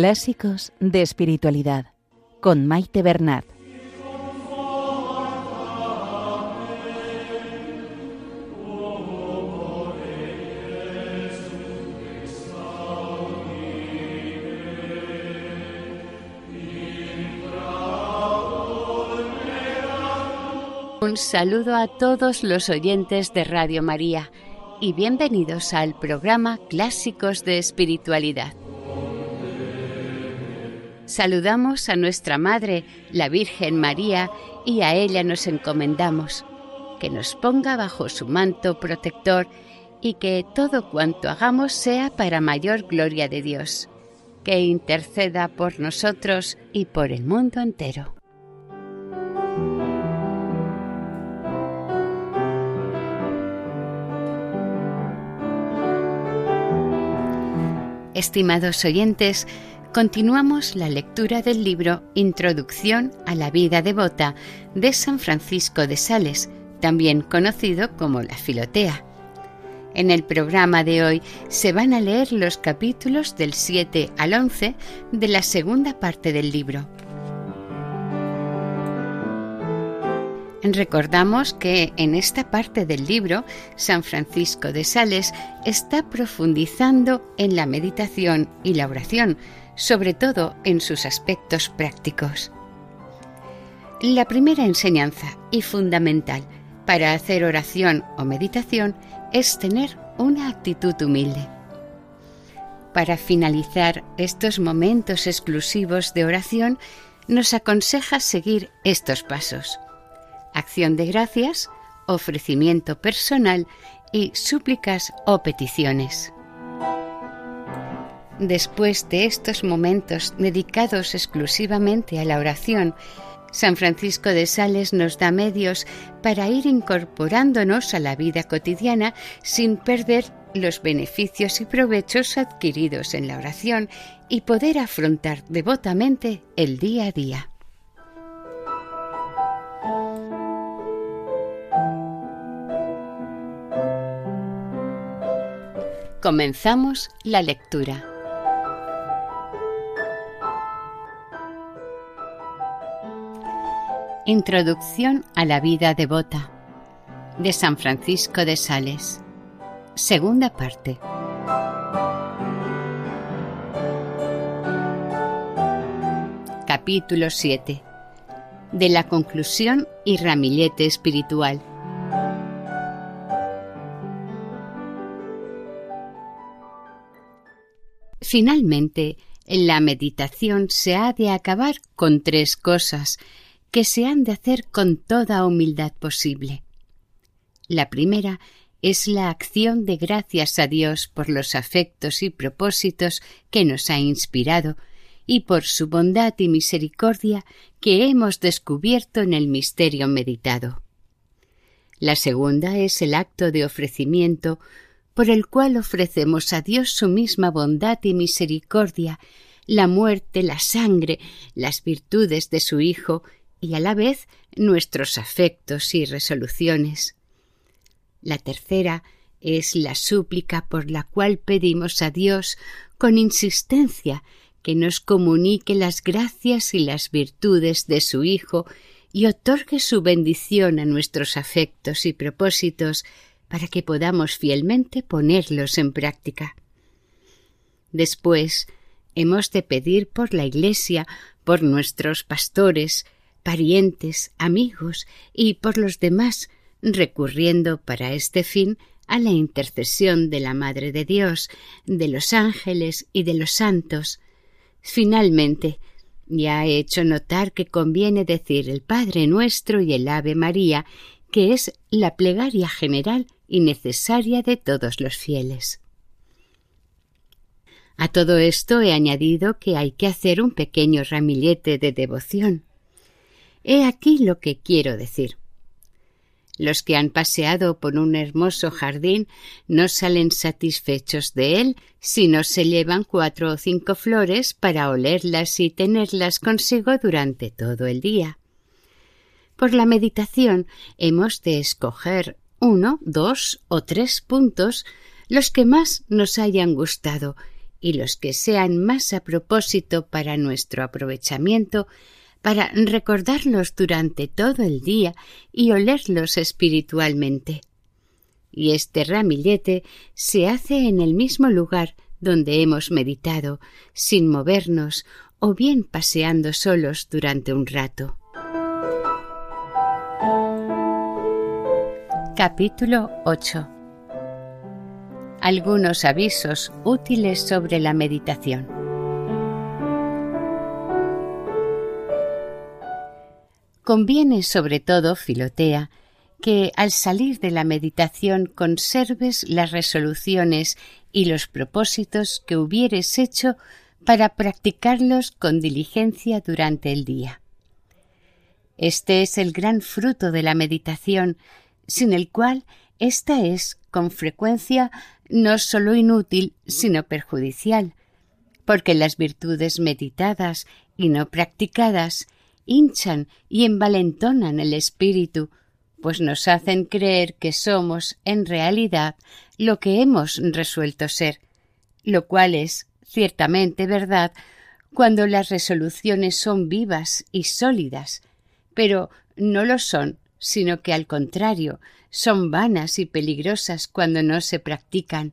Clásicos de Espiritualidad con Maite Bernat. Un saludo a todos los oyentes de Radio María y bienvenidos al programa Clásicos de Espiritualidad. Saludamos a nuestra Madre, la Virgen María, y a ella nos encomendamos, que nos ponga bajo su manto protector y que todo cuanto hagamos sea para mayor gloria de Dios, que interceda por nosotros y por el mundo entero. Estimados oyentes, continuamos la lectura del libro Introducción a la vida devota de San Francisco de Sales, también conocido como la Filotea. En el programa de hoy se van a leer los capítulos del 7 al 11 de la segunda parte del libro. Recordamos que en esta parte del libro San Francisco de Sales está profundizando en la meditación y la oración, sobre todo en sus aspectos prácticos. La primera enseñanza y fundamental para hacer oración o meditación es tener una actitud humilde. Para finalizar estos momentos exclusivos de oración, nos aconseja seguir estos pasos acción de gracias, ofrecimiento personal y súplicas o peticiones. Después de estos momentos dedicados exclusivamente a la oración, San Francisco de Sales nos da medios para ir incorporándonos a la vida cotidiana sin perder los beneficios y provechos adquiridos en la oración y poder afrontar devotamente el día a día. Comenzamos la lectura. Introducción a la vida devota de San Francisco de Sales. Segunda parte. Capítulo 7. De la conclusión y ramillete espiritual. Finalmente, la meditación se ha de acabar con tres cosas que se han de hacer con toda humildad posible. La primera es la acción de gracias a Dios por los afectos y propósitos que nos ha inspirado y por su bondad y misericordia que hemos descubierto en el misterio meditado. La segunda es el acto de ofrecimiento por el cual ofrecemos a Dios su misma bondad y misericordia, la muerte, la sangre, las virtudes de su Hijo y a la vez nuestros afectos y resoluciones. La tercera es la súplica por la cual pedimos a Dios con insistencia que nos comunique las gracias y las virtudes de su Hijo y otorgue su bendición a nuestros afectos y propósitos para que podamos fielmente ponerlos en práctica. Después, hemos de pedir por la Iglesia, por nuestros pastores, parientes, amigos y por los demás, recurriendo para este fin a la intercesión de la Madre de Dios, de los ángeles y de los santos. Finalmente, ya he hecho notar que conviene decir el Padre nuestro y el Ave María, que es la plegaria general y necesaria de todos los fieles. A todo esto he añadido que hay que hacer un pequeño ramillete de devoción. He aquí lo que quiero decir. Los que han paseado por un hermoso jardín no salen satisfechos de él si no se llevan cuatro o cinco flores para olerlas y tenerlas consigo durante todo el día. Por la meditación hemos de escoger uno, dos o tres puntos los que más nos hayan gustado y los que sean más a propósito para nuestro aprovechamiento, para recordarlos durante todo el día y olerlos espiritualmente. Y este ramillete se hace en el mismo lugar donde hemos meditado, sin movernos o bien paseando solos durante un rato. Capítulo 8 Algunos avisos útiles sobre la meditación. Conviene sobre todo, Filotea, que al salir de la meditación conserves las resoluciones y los propósitos que hubieres hecho para practicarlos con diligencia durante el día. Este es el gran fruto de la meditación, sin el cual ésta es, con frecuencia, no sólo inútil, sino perjudicial, porque las virtudes meditadas y no practicadas hinchan y envalentonan el espíritu, pues nos hacen creer que somos en realidad lo que hemos resuelto ser, lo cual es ciertamente verdad cuando las resoluciones son vivas y sólidas, pero no lo son, sino que al contrario, son vanas y peligrosas cuando no se practican.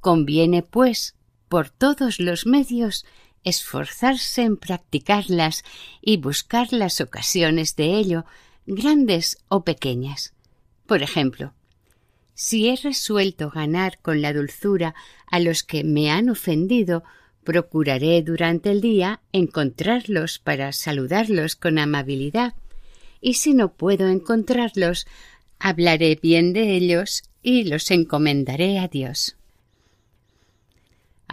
Conviene, pues, por todos los medios, esforzarse en practicarlas y buscar las ocasiones de ello, grandes o pequeñas. Por ejemplo, si he resuelto ganar con la dulzura a los que me han ofendido, procuraré durante el día encontrarlos para saludarlos con amabilidad, y si no puedo encontrarlos, hablaré bien de ellos y los encomendaré a Dios.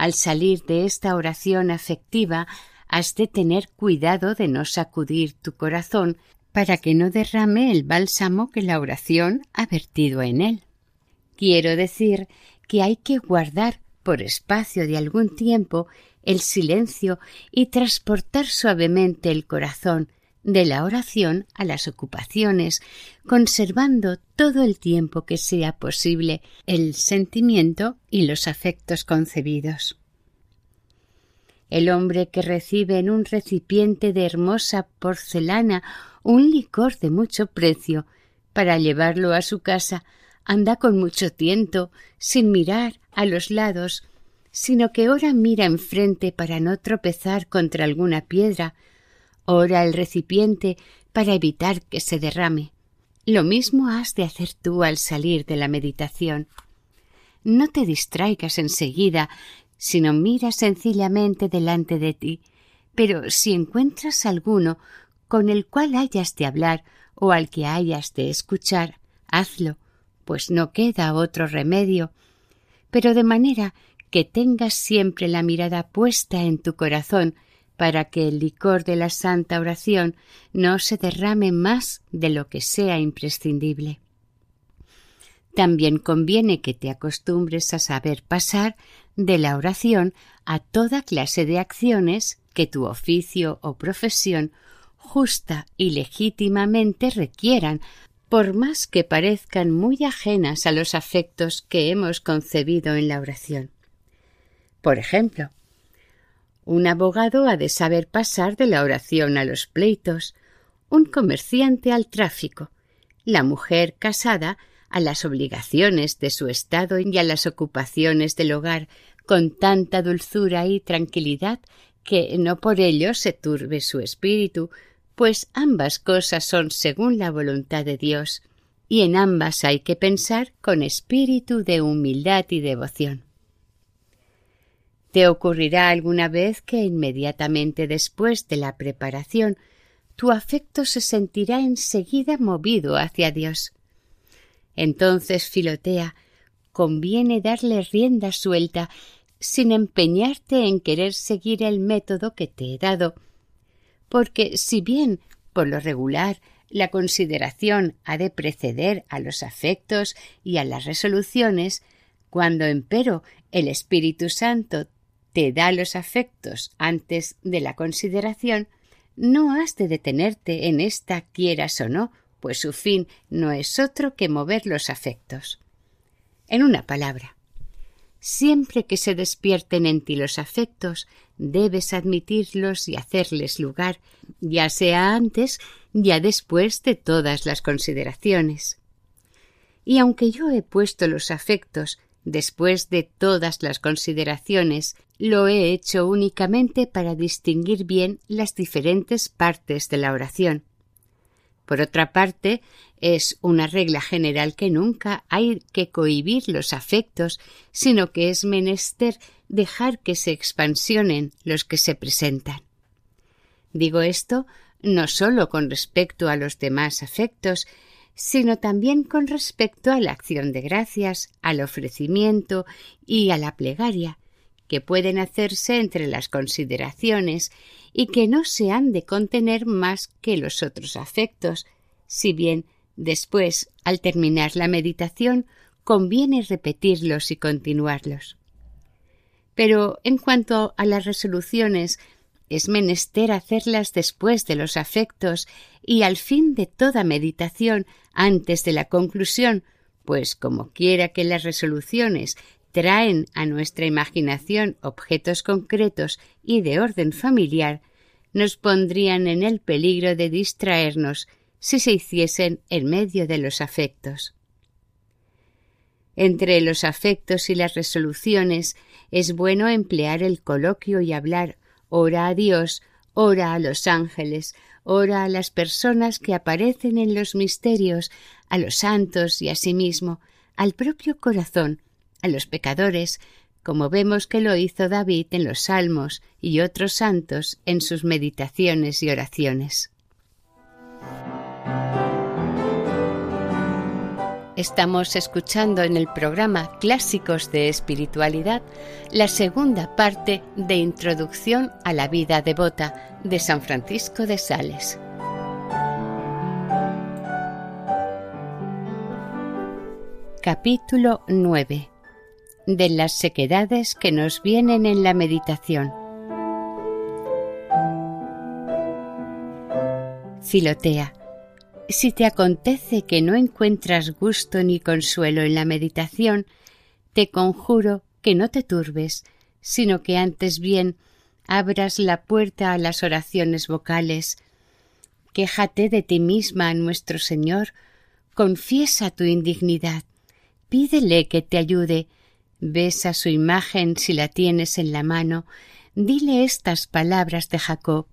Al salir de esta oración afectiva, has de tener cuidado de no sacudir tu corazón para que no derrame el bálsamo que la oración ha vertido en él. Quiero decir que hay que guardar por espacio de algún tiempo el silencio y transportar suavemente el corazón de la oración a las ocupaciones, conservando todo el tiempo que sea posible el sentimiento y los afectos concebidos. El hombre que recibe en un recipiente de hermosa porcelana un licor de mucho precio para llevarlo a su casa anda con mucho tiento, sin mirar a los lados, sino que ora mira enfrente para no tropezar contra alguna piedra, ora el recipiente para evitar que se derrame. Lo mismo has de hacer tú al salir de la meditación. No te distraigas enseguida, sino mira sencillamente delante de ti, pero si encuentras alguno con el cual hayas de hablar o al que hayas de escuchar, hazlo, pues no queda otro remedio, pero de manera que tengas siempre la mirada puesta en tu corazón para que el licor de la santa oración no se derrame más de lo que sea imprescindible. También conviene que te acostumbres a saber pasar de la oración a toda clase de acciones que tu oficio o profesión justa y legítimamente requieran, por más que parezcan muy ajenas a los afectos que hemos concebido en la oración. Por ejemplo, un abogado ha de saber pasar de la oración a los pleitos, un comerciante al tráfico, la mujer casada a las obligaciones de su estado y a las ocupaciones del hogar con tanta dulzura y tranquilidad que no por ello se turbe su espíritu, pues ambas cosas son según la voluntad de Dios, y en ambas hay que pensar con espíritu de humildad y devoción. Te ocurrirá alguna vez que inmediatamente después de la preparación tu afecto se sentirá enseguida movido hacia Dios. Entonces, Filotea, conviene darle rienda suelta sin empeñarte en querer seguir el método que te he dado, porque si bien, por lo regular, la consideración ha de preceder a los afectos y a las resoluciones, cuando empero el Espíritu Santo te da los afectos antes de la consideración, no has de detenerte en esta quieras o no, pues su fin no es otro que mover los afectos. En una palabra, Siempre que se despierten en ti los afectos, debes admitirlos y hacerles lugar, ya sea antes, ya después de todas las consideraciones. Y aunque yo he puesto los afectos después de todas las consideraciones, lo he hecho únicamente para distinguir bien las diferentes partes de la oración. Por otra parte, es una regla general que nunca hay que cohibir los afectos, sino que es menester dejar que se expansionen los que se presentan. Digo esto no sólo con respecto a los demás afectos, sino también con respecto a la acción de gracias, al ofrecimiento y a la plegaria, que pueden hacerse entre las consideraciones y que no se han de contener más que los otros afectos, si bien después, al terminar la meditación, conviene repetirlos y continuarlos. Pero en cuanto a las resoluciones, es menester hacerlas después de los afectos y al fin de toda meditación antes de la conclusión, pues como quiera que las resoluciones traen a nuestra imaginación objetos concretos y de orden familiar, nos pondrían en el peligro de distraernos si se hiciesen en medio de los afectos. Entre los afectos y las resoluciones es bueno emplear el coloquio y hablar ora a Dios, ora a los ángeles, ora a las personas que aparecen en los misterios, a los santos y a sí mismo, al propio corazón, a los pecadores, como vemos que lo hizo David en los Salmos y otros santos en sus meditaciones y oraciones. Estamos escuchando en el programa Clásicos de Espiritualidad la segunda parte de Introducción a la vida devota de San Francisco de Sales. Capítulo 9 de las sequedades que nos vienen en la meditación. Filotea, si te acontece que no encuentras gusto ni consuelo en la meditación, te conjuro que no te turbes, sino que antes bien abras la puerta a las oraciones vocales. Quéjate de ti misma a nuestro Señor, confiesa tu indignidad, pídele que te ayude, besa su imagen si la tienes en la mano, dile estas palabras de Jacob.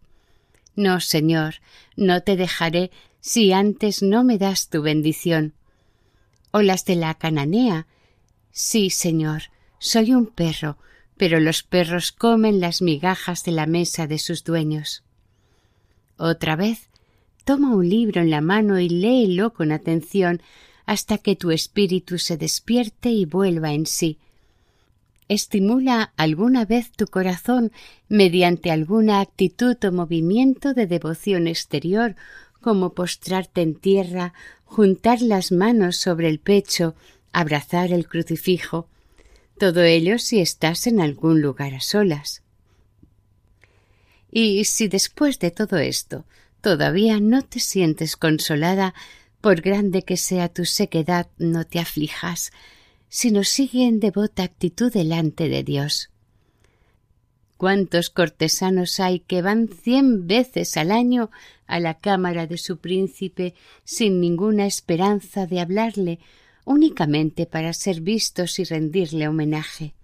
No, Señor, no te dejaré si antes no me das tu bendición. O las de la cananea. Sí, Señor, soy un perro, pero los perros comen las migajas de la mesa de sus dueños. Otra vez, toma un libro en la mano y léelo con atención hasta que tu espíritu se despierte y vuelva en sí. Estimula alguna vez tu corazón mediante alguna actitud o movimiento de devoción exterior como postrarte en tierra, juntar las manos sobre el pecho, abrazar el crucifijo, todo ello si estás en algún lugar a solas. Y si después de todo esto todavía no te sientes consolada, por grande que sea tu sequedad, no te aflijas, sino sigue en devota actitud delante de Dios. ¿Cuántos cortesanos hay que van cien veces al año a la cámara de su príncipe sin ninguna esperanza de hablarle, únicamente para ser vistos y rendirle homenaje?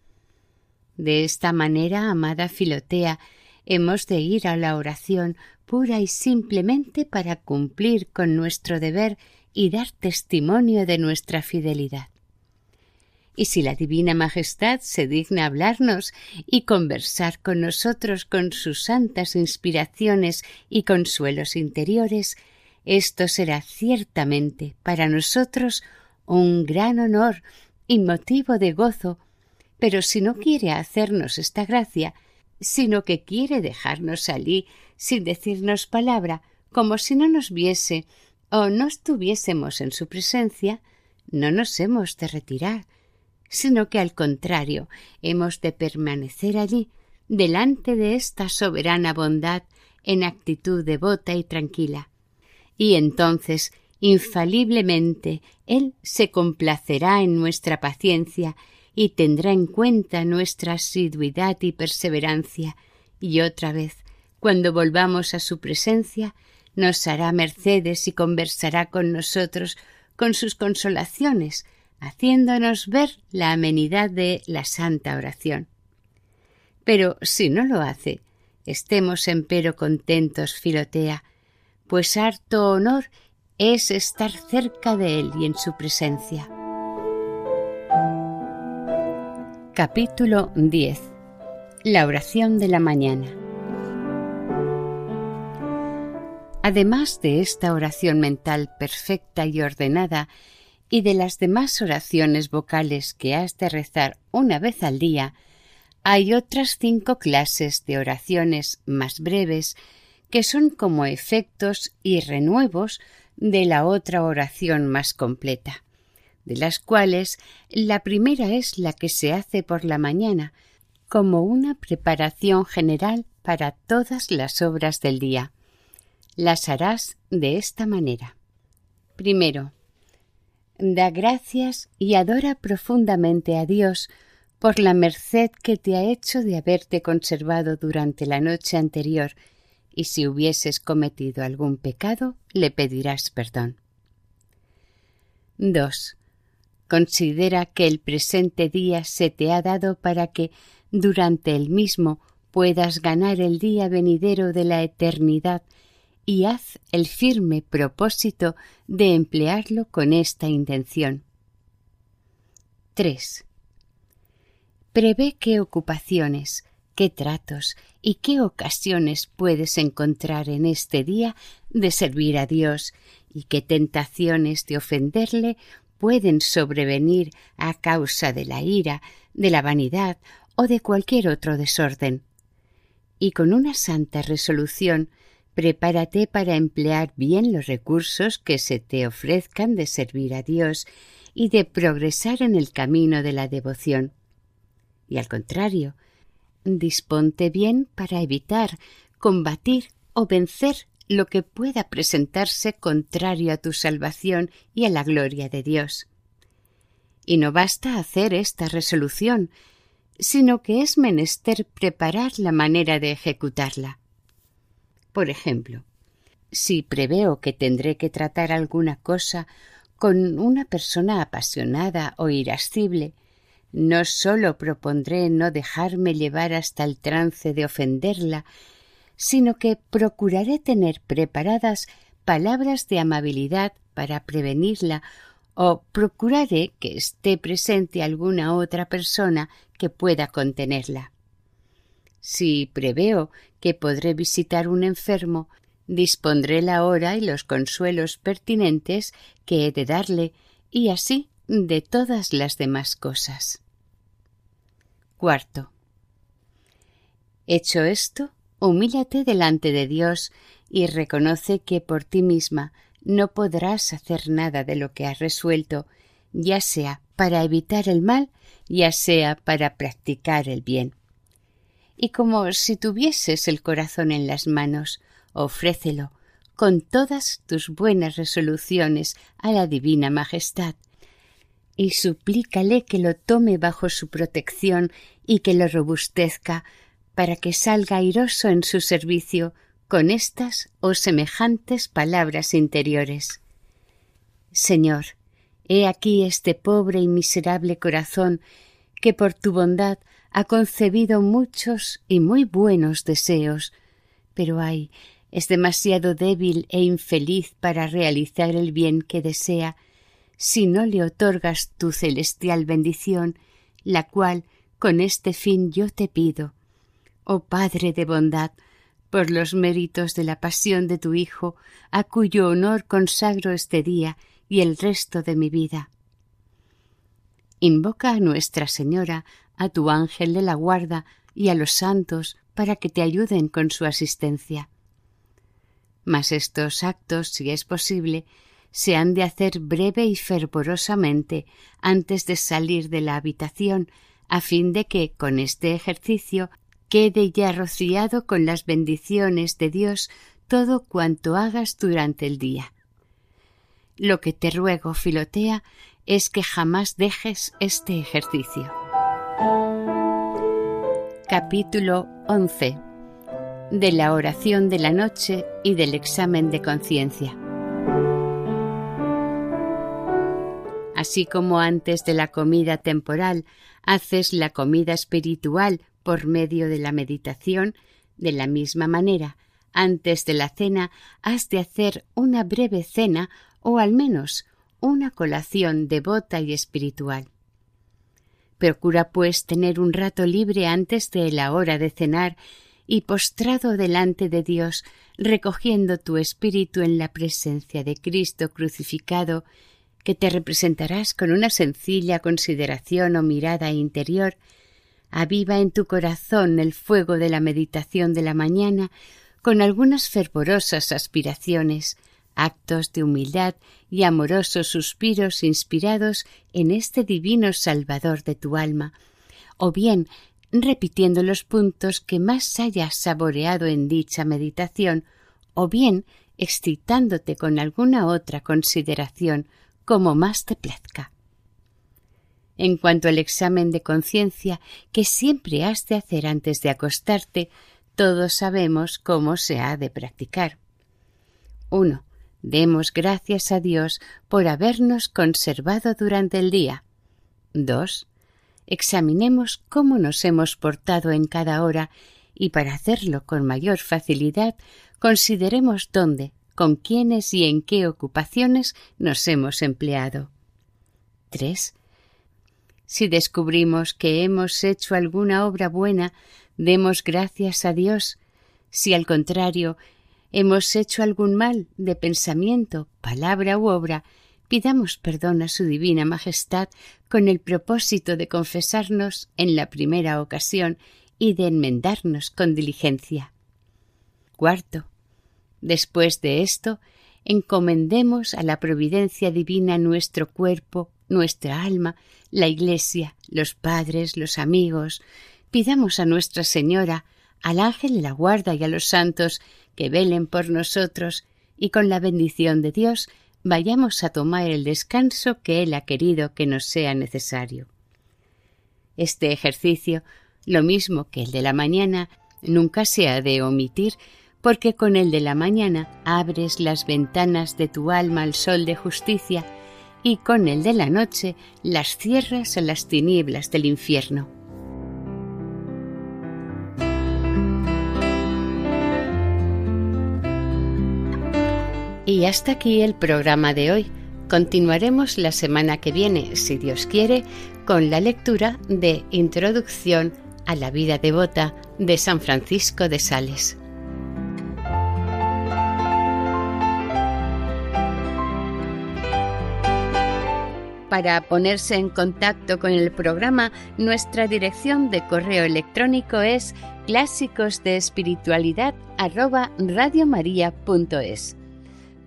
De esta manera, amada Filotea, hemos de ir a la oración pura y simplemente para cumplir con nuestro deber y dar testimonio de nuestra fidelidad y si la Divina Majestad se digna hablarnos y conversar con nosotros con sus santas inspiraciones y consuelos interiores, esto será ciertamente para nosotros un gran honor y motivo de gozo, pero si no quiere hacernos esta gracia, sino que quiere dejarnos salir sin decirnos palabra, como si no nos viese o no estuviésemos en su presencia, no nos hemos de retirar, sino que al contrario hemos de permanecer allí, delante de esta soberana bondad, en actitud devota y tranquila. Y entonces, infaliblemente, Él se complacerá en nuestra paciencia y tendrá en cuenta nuestra asiduidad y perseverancia, y otra vez, cuando volvamos a su presencia, nos hará mercedes y conversará con nosotros con sus consolaciones, haciéndonos ver la amenidad de la santa oración. Pero si no lo hace, estemos empero contentos, Filotea, pues harto honor es estar cerca de él y en su presencia. Capítulo 10 La oración de la mañana Además de esta oración mental perfecta y ordenada y de las demás oraciones vocales que has de rezar una vez al día, hay otras cinco clases de oraciones más breves que son como efectos y renuevos de la otra oración más completa, de las cuales la primera es la que se hace por la mañana, como una preparación general para todas las obras del día. Las harás de esta manera. Primero, da gracias y adora profundamente a Dios por la merced que te ha hecho de haberte conservado durante la noche anterior, y si hubieses cometido algún pecado, le pedirás perdón. 2. Considera que el presente día se te ha dado para que, durante el mismo, puedas ganar el día venidero de la eternidad y haz el firme propósito de emplearlo con esta intención. 3. Prevé qué ocupaciones, qué tratos y qué ocasiones puedes encontrar en este día de servir a Dios y qué tentaciones de ofenderle pueden sobrevenir a causa de la ira, de la vanidad o de cualquier otro desorden. Y con una santa resolución Prepárate para emplear bien los recursos que se te ofrezcan de servir a Dios y de progresar en el camino de la devoción. Y al contrario, disponte bien para evitar, combatir o vencer lo que pueda presentarse contrario a tu salvación y a la gloria de Dios. Y no basta hacer esta resolución, sino que es menester preparar la manera de ejecutarla. Por ejemplo, si preveo que tendré que tratar alguna cosa con una persona apasionada o irascible, no sólo propondré no dejarme llevar hasta el trance de ofenderla, sino que procuraré tener preparadas palabras de amabilidad para prevenirla o procuraré que esté presente alguna otra persona que pueda contenerla. Si preveo que podré visitar un enfermo, dispondré la hora y los consuelos pertinentes que he de darle, y así de todas las demás cosas. Cuarto. Hecho esto, humíllate delante de Dios y reconoce que por ti misma no podrás hacer nada de lo que has resuelto, ya sea para evitar el mal, ya sea para practicar el bien y como si tuvieses el corazón en las manos, ofrécelo con todas tus buenas resoluciones a la Divina Majestad, y suplícale que lo tome bajo su protección y que lo robustezca, para que salga airoso en su servicio con estas o semejantes palabras interiores. Señor, he aquí este pobre y miserable corazón que por tu bondad ha concebido muchos y muy buenos deseos, pero ay, es demasiado débil e infeliz para realizar el bien que desea, si no le otorgas tu celestial bendición, la cual con este fin yo te pido. Oh Padre de bondad, por los méritos de la pasión de tu Hijo, a cuyo honor consagro este día y el resto de mi vida. Invoca a Nuestra Señora a tu ángel de la guarda y a los santos para que te ayuden con su asistencia. Mas estos actos, si es posible, se han de hacer breve y fervorosamente antes de salir de la habitación, a fin de que con este ejercicio quede ya rociado con las bendiciones de Dios todo cuanto hagas durante el día. Lo que te ruego, Filotea, es que jamás dejes este ejercicio. Capítulo 11 de la oración de la noche y del examen de conciencia. Así como antes de la comida temporal haces la comida espiritual por medio de la meditación, de la misma manera, antes de la cena has de hacer una breve cena o al menos una colación devota y espiritual. Procura, pues, tener un rato libre antes de la hora de cenar y postrado delante de Dios, recogiendo tu espíritu en la presencia de Cristo crucificado, que te representarás con una sencilla consideración o mirada interior, aviva en tu corazón el fuego de la meditación de la mañana con algunas fervorosas aspiraciones, actos de humildad y amorosos suspiros inspirados en este divino Salvador de tu alma, o bien repitiendo los puntos que más hayas saboreado en dicha meditación, o bien excitándote con alguna otra consideración como más te plazca. En cuanto al examen de conciencia que siempre has de hacer antes de acostarte, todos sabemos cómo se ha de practicar. 1. Demos gracias a Dios por habernos conservado durante el día. 2. Examinemos cómo nos hemos portado en cada hora y para hacerlo con mayor facilidad consideremos dónde, con quiénes y en qué ocupaciones nos hemos empleado. 3. Si descubrimos que hemos hecho alguna obra buena, demos gracias a Dios. Si al contrario hemos hecho algún mal de pensamiento, palabra u obra, pidamos perdón a su divina Majestad con el propósito de confesarnos en la primera ocasión y de enmendarnos con diligencia. Cuarto. Después de esto, encomendemos a la providencia divina nuestro cuerpo, nuestra alma, la Iglesia, los padres, los amigos. Pidamos a Nuestra Señora, al ángel de la guarda y a los santos que velen por nosotros y con la bendición de Dios vayamos a tomar el descanso que Él ha querido que nos sea necesario. Este ejercicio, lo mismo que el de la mañana, nunca se ha de omitir, porque con el de la mañana abres las ventanas de tu alma al sol de justicia, y con el de la noche las cierras a las tinieblas del infierno. Y hasta aquí el programa de hoy. Continuaremos la semana que viene, si Dios quiere, con la lectura de Introducción a la vida devota de San Francisco de Sales. Para ponerse en contacto con el programa, nuestra dirección de correo electrónico es clásicos de